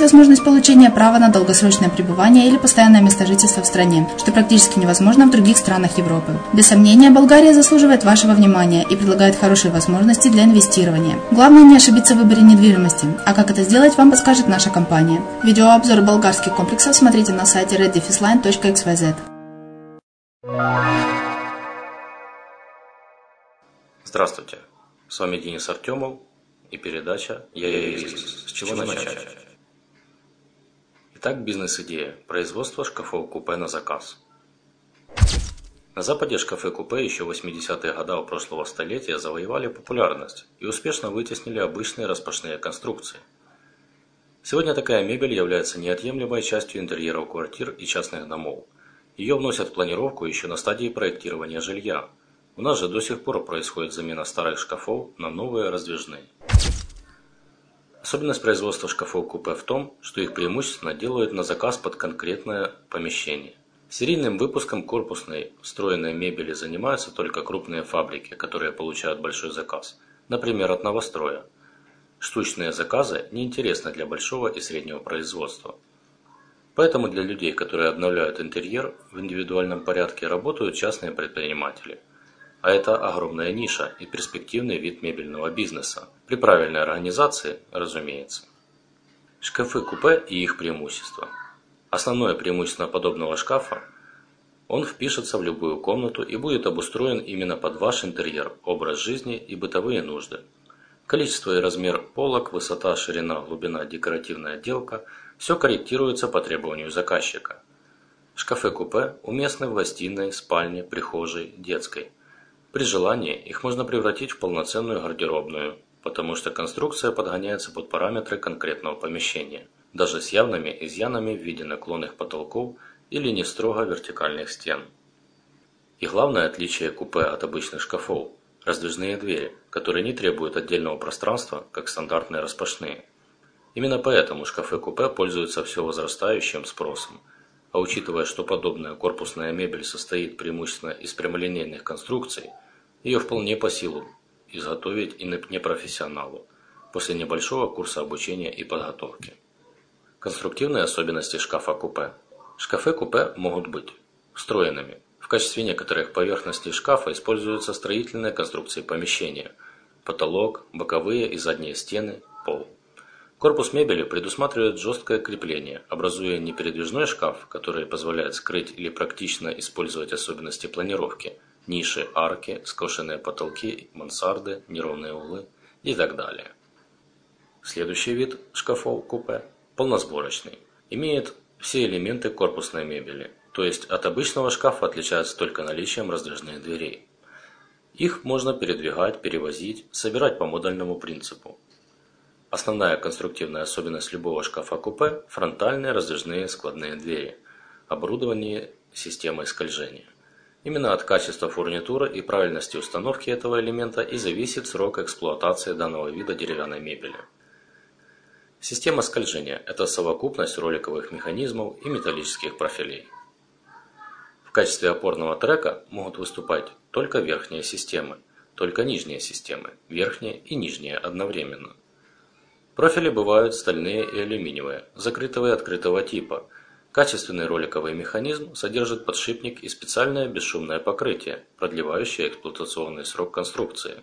возможность получения права на долгосрочное пребывание или постоянное место жительства в стране, что практически невозможно в других странах Европы. Без сомнения, Болгария заслуживает вашего внимания и предлагает хорошие возможности для инвестирования. Главное не ошибиться в выборе недвижимости, а как это сделать, вам подскажет наша компания. Видеообзор болгарских комплексов смотрите на сайте reddefisline.xyz. Здравствуйте. С вами Денис Артемов и передача «Я и бизнес». С чего начать? Итак, бизнес-идея. Производство шкафов-купе на заказ. На Западе шкафы-купе еще 80-е годы прошлого столетия завоевали популярность и успешно вытеснили обычные распашные конструкции. Сегодня такая мебель является неотъемлемой частью интерьеров квартир и частных домов. Ее вносят в планировку еще на стадии проектирования жилья – у нас же до сих пор происходит замена старых шкафов на новые раздвижные. Особенность производства шкафов-купе в том, что их преимущественно делают на заказ под конкретное помещение. Серийным выпуском корпусной встроенной мебели занимаются только крупные фабрики, которые получают большой заказ, например, от новостроя. Штучные заказы неинтересны для большого и среднего производства. Поэтому для людей, которые обновляют интерьер в индивидуальном порядке, работают частные предприниматели – а это огромная ниша и перспективный вид мебельного бизнеса. При правильной организации, разумеется. Шкафы-купе и их преимущества. Основное преимущество подобного шкафа – он впишется в любую комнату и будет обустроен именно под ваш интерьер, образ жизни и бытовые нужды. Количество и размер полок, высота, ширина, глубина, декоративная отделка – все корректируется по требованию заказчика. Шкафы-купе уместны в гостиной, спальне, прихожей, детской. При желании их можно превратить в полноценную гардеробную, потому что конструкция подгоняется под параметры конкретного помещения, даже с явными изъянами в виде наклонных потолков или не строго вертикальных стен. И главное отличие купе от обычных шкафов – раздвижные двери, которые не требуют отдельного пространства, как стандартные распашные. Именно поэтому шкафы-купе пользуются все возрастающим спросом – а учитывая, что подобная корпусная мебель состоит преимущественно из прямолинейных конструкций, ее вполне по силу изготовить и непрофессионалу после небольшого курса обучения и подготовки. Конструктивные особенности шкафа-купе. Шкафы-купе могут быть встроенными. В качестве некоторых поверхностей шкафа используются строительные конструкции помещения – потолок, боковые и задние стены, пол. Корпус мебели предусматривает жесткое крепление, образуя не передвижной шкаф, который позволяет скрыть или практично использовать особенности планировки, ниши, арки, скошенные потолки, мансарды, неровные углы и так далее. Следующий вид шкафов-купе – полносборочный. Имеет все элементы корпусной мебели, то есть от обычного шкафа отличается только наличием раздвижных дверей. Их можно передвигать, перевозить, собирать по модульному принципу. Основная конструктивная особенность любого шкафа-купе – фронтальные раздвижные складные двери, оборудование системой скольжения. Именно от качества фурнитуры и правильности установки этого элемента и зависит срок эксплуатации данного вида деревянной мебели. Система скольжения – это совокупность роликовых механизмов и металлических профилей. В качестве опорного трека могут выступать только верхние системы, только нижние системы, верхние и нижние одновременно. Профили бывают стальные и алюминиевые, закрытого и открытого типа. Качественный роликовый механизм содержит подшипник и специальное бесшумное покрытие, продлевающее эксплуатационный срок конструкции.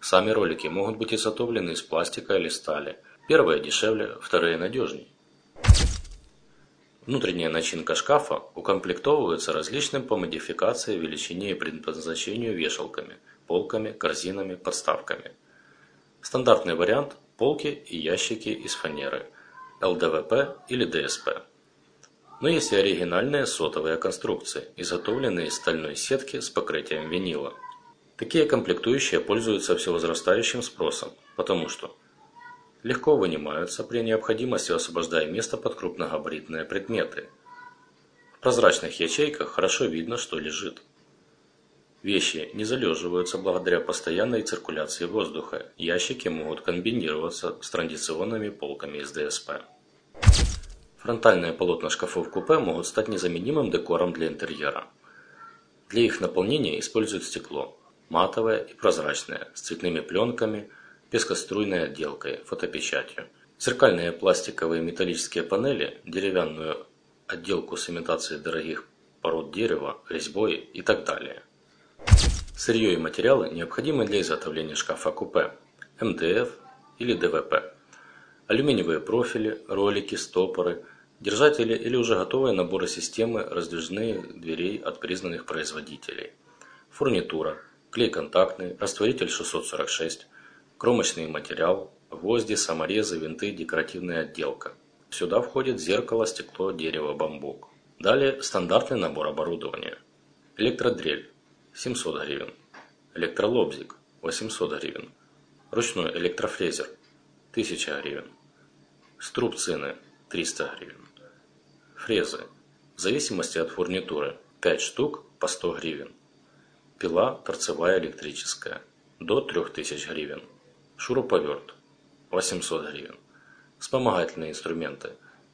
Сами ролики могут быть изготовлены из пластика или стали. Первые дешевле, вторые надежнее. Внутренняя начинка шкафа укомплектовывается различным по модификации, величине и предназначению вешалками, полками, корзинами, подставками. Стандартный вариант полки и ящики из фанеры, ЛДВП или ДСП. Но есть и оригинальные сотовые конструкции, изготовленные из стальной сетки с покрытием винила. Такие комплектующие пользуются всевозрастающим спросом, потому что легко вынимаются при необходимости, освобождая место под крупногабаритные предметы. В прозрачных ячейках хорошо видно, что лежит. Вещи не залеживаются благодаря постоянной циркуляции воздуха. Ящики могут комбинироваться с традиционными полками из ДСП. Фронтальные полотна шкафов-купе могут стать незаменимым декором для интерьера. Для их наполнения используют стекло, матовое и прозрачное, с цветными пленками, пескоструйной отделкой, фотопечатью. Зеркальные пластиковые металлические панели, деревянную отделку с имитацией дорогих пород дерева, резьбой и так далее – Сырье и материалы, необходимые для изготовления шкафа-купе, МДФ или ДВП. Алюминиевые профили, ролики, стопоры, держатели или уже готовые наборы системы раздвижных дверей от признанных производителей. Фурнитура, клей контактный, растворитель 646, кромочный материал, гвозди, саморезы, винты, декоративная отделка. Сюда входит зеркало, стекло, дерево, бамбук. Далее стандартный набор оборудования. Электродрель 700 гривен. Электролобзик 800 гривен. Ручной электрофрезер 1000 гривен. Струбцины 300 гривен. Фрезы в зависимости от фурнитуры 5 штук по 100 гривен. Пила торцевая электрическая до 3000 гривен. Шуруповерт 800 гривен. Вспомогательные инструменты.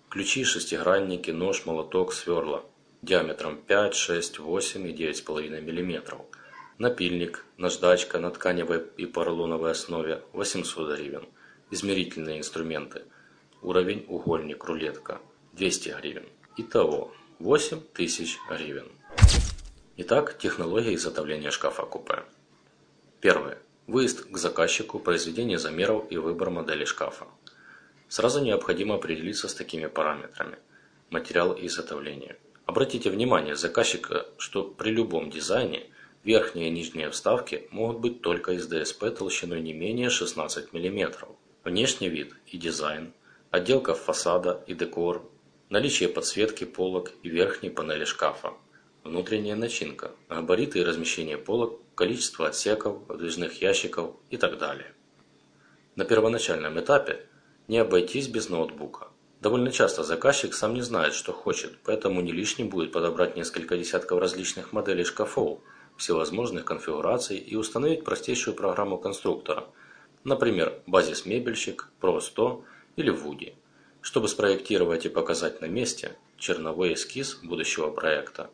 Ключи, шестигранники, нож, молоток, сверла диаметром 5, 6, 8 и 9,5 мм. Напильник, наждачка на тканевой и поролоновой основе 800 гривен. Измерительные инструменты. Уровень угольник, рулетка 200 гривен. Итого 8000 гривен. Итак, технология изготовления шкафа-купе. Первое. Выезд к заказчику, произведение замеров и выбор модели шкафа. Сразу необходимо определиться с такими параметрами. Материал изготовления – Обратите внимание заказчика, что при любом дизайне Верхние и нижние вставки могут быть только из ДСП толщиной не менее 16 мм. Внешний вид и дизайн, отделка фасада и декор, наличие подсветки полок и верхней панели шкафа, внутренняя начинка, габариты и размещение полок, количество отсеков, выдвижных ящиков и так далее. На первоначальном этапе не обойтись без ноутбука. Довольно часто заказчик сам не знает, что хочет, поэтому не лишним будет подобрать несколько десятков различных моделей шкафов, всевозможных конфигураций и установить простейшую программу конструктора, например, базис мебельщик, Pro 100 или Woody, чтобы спроектировать и показать на месте черновой эскиз будущего проекта.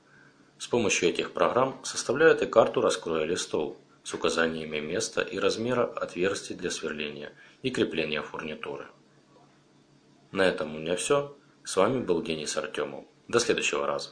С помощью этих программ составляют и карту раскроя листов, с указаниями места и размера отверстий для сверления и крепления фурнитуры. На этом у меня все. С вами был Денис Артемов. До следующего раза.